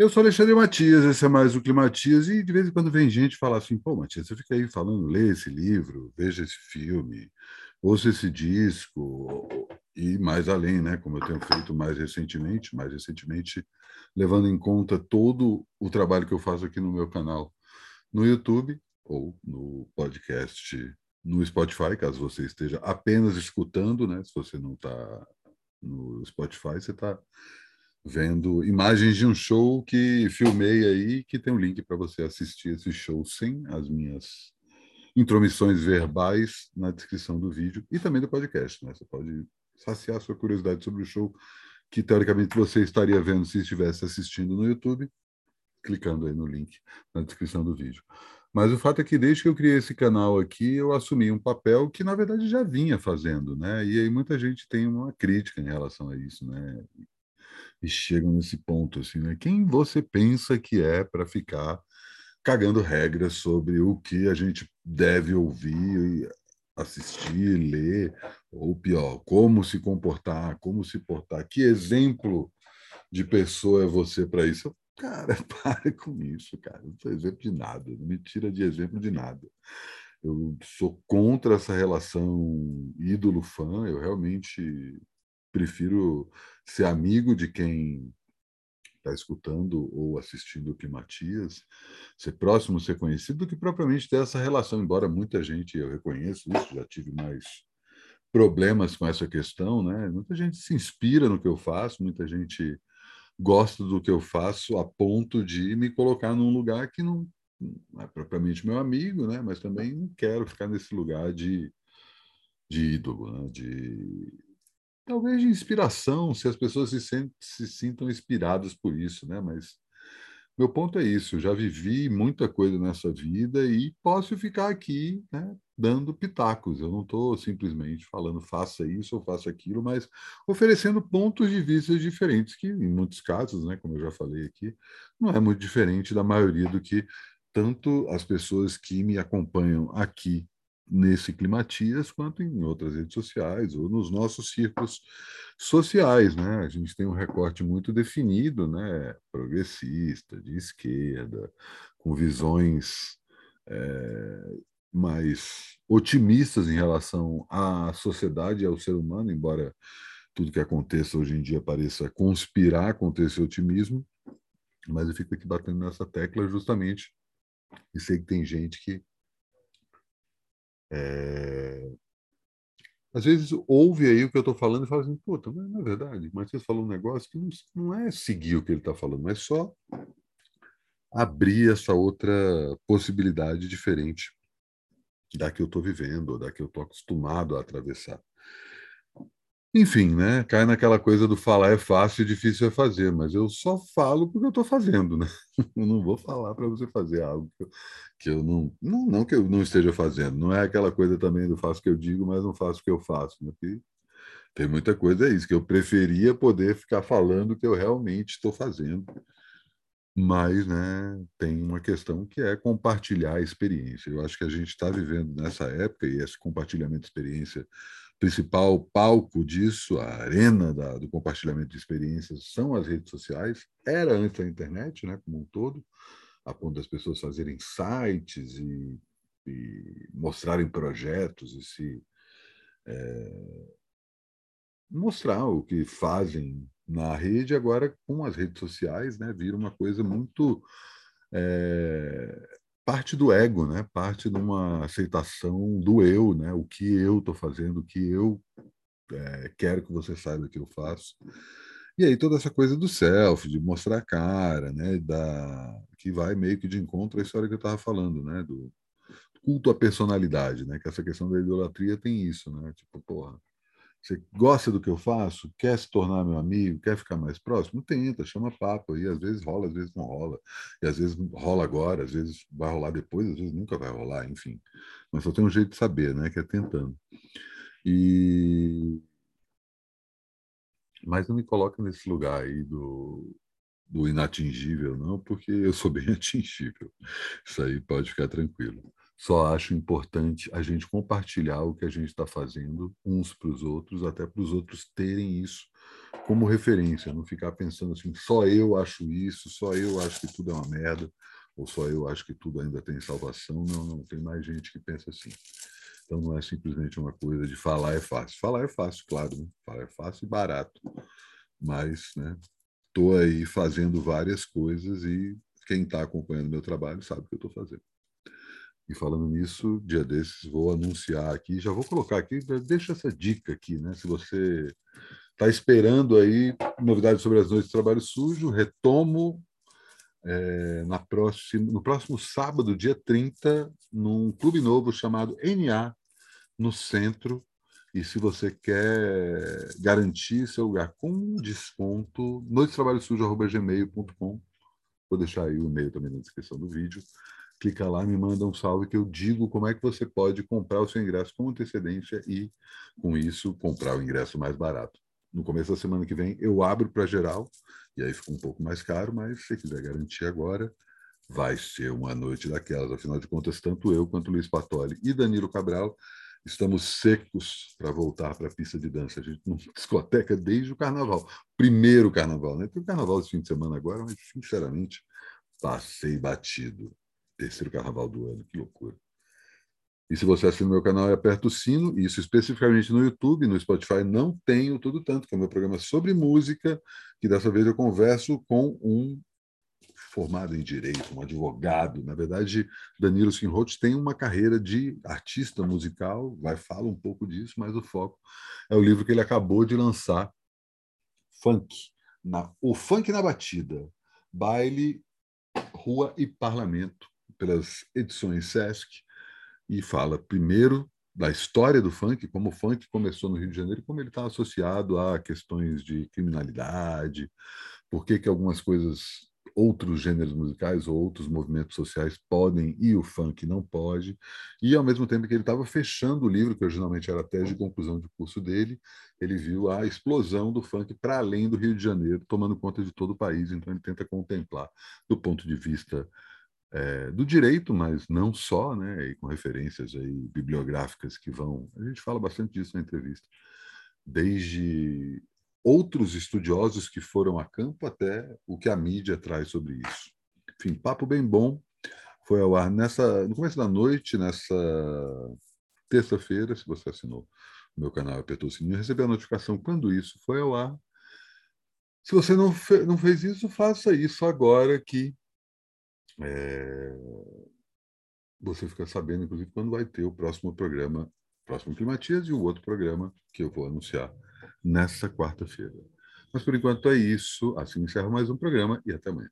Eu sou Alexandre Matias, esse é mais o Climatias, e de vez em quando vem gente falar assim, pô, Matias, você fica aí falando, lê esse livro, veja esse filme, ouça esse disco, e mais além, né, como eu tenho feito mais recentemente, mais recentemente, levando em conta todo o trabalho que eu faço aqui no meu canal no YouTube ou no podcast no Spotify, caso você esteja apenas escutando, né, se você não está no Spotify, você está vendo imagens de um show que filmei aí, que tem um link para você assistir esse show sem as minhas intromissões verbais na descrição do vídeo e também do podcast. Né? Você pode saciar sua curiosidade sobre o show que, teoricamente, você estaria vendo se estivesse assistindo no YouTube, clicando aí no link na descrição do vídeo. Mas o fato é que desde que eu criei esse canal aqui, eu assumi um papel que na verdade já vinha fazendo, né? E aí muita gente tem uma crítica em relação a isso, né? E chegam nesse ponto assim, né? Quem você pensa que é para ficar cagando regras sobre o que a gente deve ouvir, assistir, ler, ou pior, como se comportar, como se portar? Que exemplo de pessoa é você para isso? Cara, pare com isso, cara. Não sou exemplo de nada, não me tira de exemplo de nada. Eu sou contra essa relação ídolo-fã, eu realmente prefiro ser amigo de quem está escutando ou assistindo o Climatias, ser próximo, ser conhecido, do que propriamente ter essa relação, embora muita gente, eu reconheço isso, já tive mais problemas com essa questão, né? Muita gente se inspira no que eu faço, muita gente gosta do que eu faço a ponto de me colocar num lugar que não, não é propriamente meu amigo, né? Mas também não quero ficar nesse lugar de, de ídolo, né? de talvez de inspiração, se as pessoas se, sentem, se sintam inspiradas por isso, né? Mas meu ponto é isso, eu já vivi muita coisa nessa vida e posso ficar aqui, né, dando pitacos. Eu não estou simplesmente falando faça isso ou faça aquilo, mas oferecendo pontos de vista diferentes, que em muitos casos, né, como eu já falei aqui, não é muito diferente da maioria do que tanto as pessoas que me acompanham aqui nesse Climatias quanto em outras redes sociais ou nos nossos círculos sociais, né? A gente tem um recorte muito definido, né? Progressista, de esquerda, com visões é, mais otimistas em relação à sociedade e ao ser humano, embora tudo que aconteça hoje em dia pareça conspirar contra esse otimismo, mas eu fico aqui batendo nessa tecla justamente e sei que tem gente que é... Às vezes ouve aí o que eu estou falando e fala assim, puta, mas não é verdade, mas você falou um negócio que não, não é seguir o que ele está falando, mas só abrir essa outra possibilidade diferente da que eu estou vivendo, da que eu estou acostumado a atravessar. Enfim, né? Cai naquela coisa do falar é fácil e difícil é fazer, mas eu só falo porque eu estou fazendo, né? Eu não vou falar para você fazer algo que eu, que eu não, não. Não que eu não esteja fazendo, não é aquela coisa também do faço o que eu digo, mas não faço o que eu faço. Né? tem muita coisa, é isso, que eu preferia poder ficar falando o que eu realmente estou fazendo. Mas né, tem uma questão que é compartilhar a experiência. Eu acho que a gente está vivendo nessa época, e esse compartilhamento de experiência principal palco disso, a arena da, do compartilhamento de experiências são as redes sociais. Era antes a internet, né, como um todo, a ponto das pessoas fazerem sites e, e mostrarem projetos e se é, mostrar o que fazem na rede. Agora, com as redes sociais, né, vira uma coisa muito é, parte do ego, né? Parte de uma aceitação do eu, né? O que eu estou fazendo, o que eu é, quero que você saiba que eu faço. E aí toda essa coisa do self, de mostrar a cara, né? Da que vai meio que de encontro à história que eu estava falando, né? Do culto à personalidade, né? Que essa questão da idolatria tem isso, né? Tipo, porra, você gosta do que eu faço? Quer se tornar meu amigo? Quer ficar mais próximo? Tenta, chama papo aí. Às vezes rola, às vezes não rola. E às vezes rola agora, às vezes vai rolar depois, às vezes nunca vai rolar, enfim. Mas só tem um jeito de saber, né? Que é tentando. E mas não me coloca nesse lugar aí do, do inatingível, não, porque eu sou bem atingível. Isso aí pode ficar tranquilo. Só acho importante a gente compartilhar o que a gente está fazendo uns para os outros, até para os outros terem isso como referência, não ficar pensando assim, só eu acho isso, só eu acho que tudo é uma merda, ou só eu acho que tudo ainda tem salvação. Não, não, tem mais gente que pensa assim. Então não é simplesmente uma coisa de falar é fácil. Falar é fácil, claro, né? falar é fácil e barato. Mas, né, estou aí fazendo várias coisas e quem está acompanhando meu trabalho sabe o que eu estou fazendo. E falando nisso, dia desses vou anunciar aqui, já vou colocar aqui, deixa essa dica aqui, né? Se você está esperando aí novidades sobre as noites de trabalho sujo, retomo é, na próxima, no próximo sábado, dia 30, num clube novo chamado NA, no centro. E se você quer garantir seu lugar com desconto, noitetrabalhosujo.gmail.com Vou deixar aí o e-mail também na descrição do vídeo. Clica lá, me manda um salve que eu digo como é que você pode comprar o seu ingresso com antecedência e, com isso, comprar o ingresso mais barato. No começo da semana que vem eu abro para geral, e aí fica um pouco mais caro, mas se quiser garantir agora, vai ser uma noite daquelas. Afinal de contas, tanto eu quanto Luiz Patoli e Danilo Cabral estamos secos para voltar para a pista de dança. A gente não discoteca desde o carnaval. Primeiro carnaval, né? Tem o carnaval esse fim de semana agora, mas sinceramente passei batido. Terceiro carnaval do ano, que loucura. E se você assina o meu canal e aperta o sino, isso especificamente no YouTube, no Spotify não tem o Tudo Tanto, que é o meu programa sobre música, que dessa vez eu converso com um formado em direito, um advogado. Na verdade, Danilo Sinroth tem uma carreira de artista musical, vai falar um pouco disso, mas o foco é o livro que ele acabou de lançar, Funk, na, o Funk na Batida, Baile, Rua e Parlamento, pelas edições Sesc, e fala primeiro da história do funk, como o funk começou no Rio de Janeiro, como ele está associado a questões de criminalidade, por que, que algumas coisas outros gêneros musicais ou outros movimentos sociais podem e o funk não pode, e ao mesmo tempo que ele estava fechando o livro, que originalmente era a tese de conclusão de curso dele, ele viu a explosão do funk para além do Rio de Janeiro, tomando conta de todo o país, então ele tenta contemplar do ponto de vista é, do direito, mas não só, né, e com referências aí bibliográficas que vão, a gente fala bastante disso na entrevista, desde outros estudiosos que foram a campo até o que a mídia traz sobre isso. Enfim, papo bem bom. Foi ao ar nessa, no começo da noite, nessa terça-feira, se você assinou o meu canal apertou o sininho, recebeu a notificação quando isso foi ao ar. Se você não, fe não fez isso, faça isso agora que é, você fica sabendo, inclusive, quando vai ter o próximo programa, próximo Climatias e o outro programa que eu vou anunciar nessa quarta-feira. Mas por enquanto é isso. Assim encerro mais um programa e até amanhã.